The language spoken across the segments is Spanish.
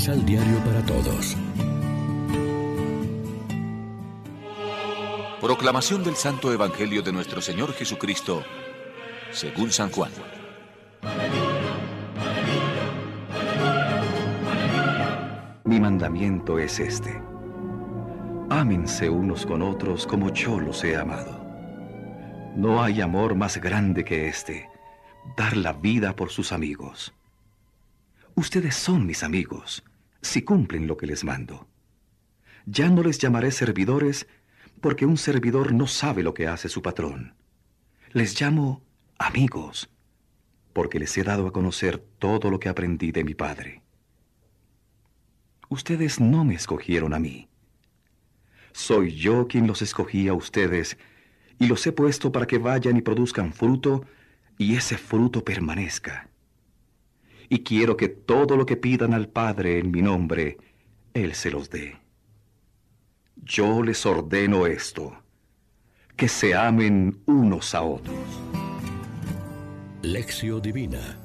Misal Diario para Todos. Proclamación del Santo Evangelio de nuestro Señor Jesucristo, según San Juan. Mi mandamiento es este. Ámense unos con otros como yo los he amado. No hay amor más grande que este, dar la vida por sus amigos. Ustedes son mis amigos, si cumplen lo que les mando. Ya no les llamaré servidores, porque un servidor no sabe lo que hace su patrón. Les llamo amigos, porque les he dado a conocer todo lo que aprendí de mi Padre. Ustedes no me escogieron a mí. Soy yo quien los escogí a ustedes y los he puesto para que vayan y produzcan fruto y ese fruto permanezca y quiero que todo lo que pidan al Padre en mi nombre, Él se los dé. Yo les ordeno esto, que se amen unos a otros. Lección Divina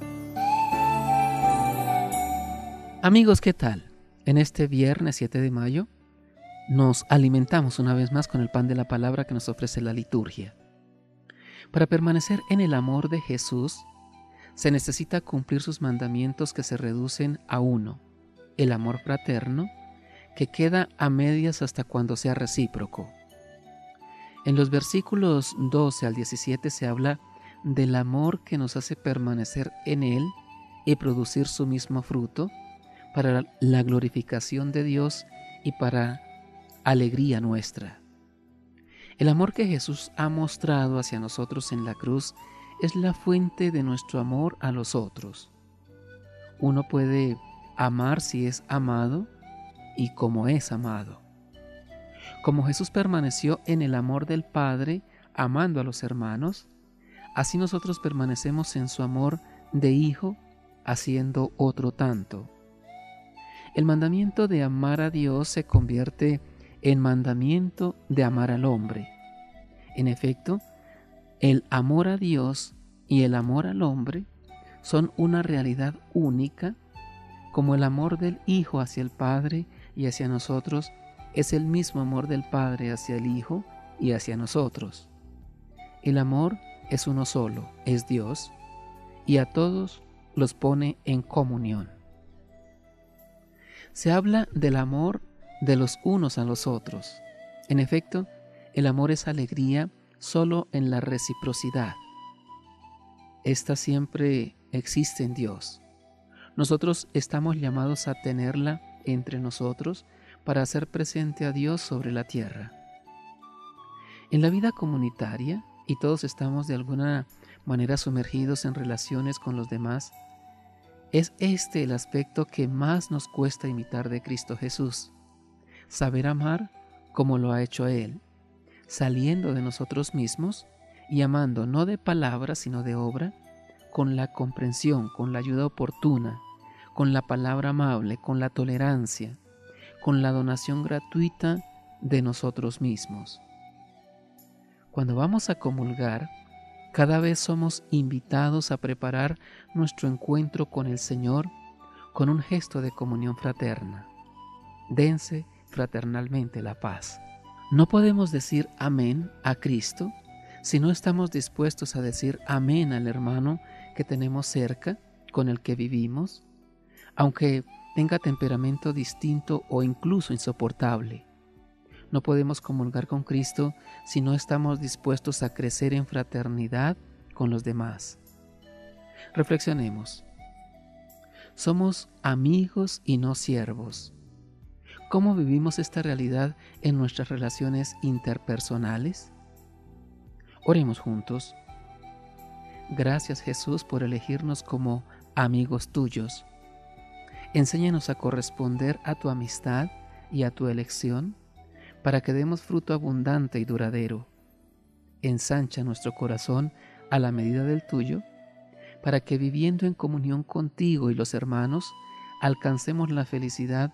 Amigos, ¿qué tal? En este viernes 7 de mayo nos alimentamos una vez más con el pan de la palabra que nos ofrece la liturgia. Para permanecer en el amor de Jesús, se necesita cumplir sus mandamientos que se reducen a uno, el amor fraterno, que queda a medias hasta cuando sea recíproco. En los versículos 12 al 17 se habla del amor que nos hace permanecer en Él y producir su mismo fruto para la glorificación de Dios y para alegría nuestra. El amor que Jesús ha mostrado hacia nosotros en la cruz es la fuente de nuestro amor a los otros. Uno puede amar si es amado y como es amado. Como Jesús permaneció en el amor del Padre, amando a los hermanos, así nosotros permanecemos en su amor de Hijo, haciendo otro tanto. El mandamiento de amar a Dios se convierte en mandamiento de amar al hombre. En efecto, el amor a Dios y el amor al hombre son una realidad única, como el amor del Hijo hacia el Padre y hacia nosotros es el mismo amor del Padre hacia el Hijo y hacia nosotros. El amor es uno solo, es Dios, y a todos los pone en comunión. Se habla del amor de los unos a los otros. En efecto, el amor es alegría, solo en la reciprocidad. Esta siempre existe en Dios. Nosotros estamos llamados a tenerla entre nosotros para hacer presente a Dios sobre la tierra. En la vida comunitaria, y todos estamos de alguna manera sumergidos en relaciones con los demás, es este el aspecto que más nos cuesta imitar de Cristo Jesús, saber amar como lo ha hecho Él, saliendo de nosotros mismos y amando no de palabra, sino de obra, con la comprensión, con la ayuda oportuna, con la palabra amable, con la tolerancia, con la donación gratuita de nosotros mismos. Cuando vamos a comulgar, cada vez somos invitados a preparar nuestro encuentro con el Señor con un gesto de comunión fraterna. Dense fraternalmente la paz. No podemos decir amén a Cristo si no estamos dispuestos a decir amén al hermano que tenemos cerca, con el que vivimos, aunque tenga temperamento distinto o incluso insoportable. No podemos comulgar con Cristo si no estamos dispuestos a crecer en fraternidad con los demás. Reflexionemos. Somos amigos y no siervos. ¿Cómo vivimos esta realidad en nuestras relaciones interpersonales? Oremos juntos. Gracias Jesús por elegirnos como amigos tuyos. Enséñanos a corresponder a tu amistad y a tu elección para que demos fruto abundante y duradero. Ensancha nuestro corazón a la medida del tuyo, para que viviendo en comunión contigo y los hermanos, alcancemos la felicidad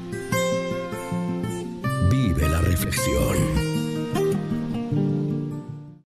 Reflexión.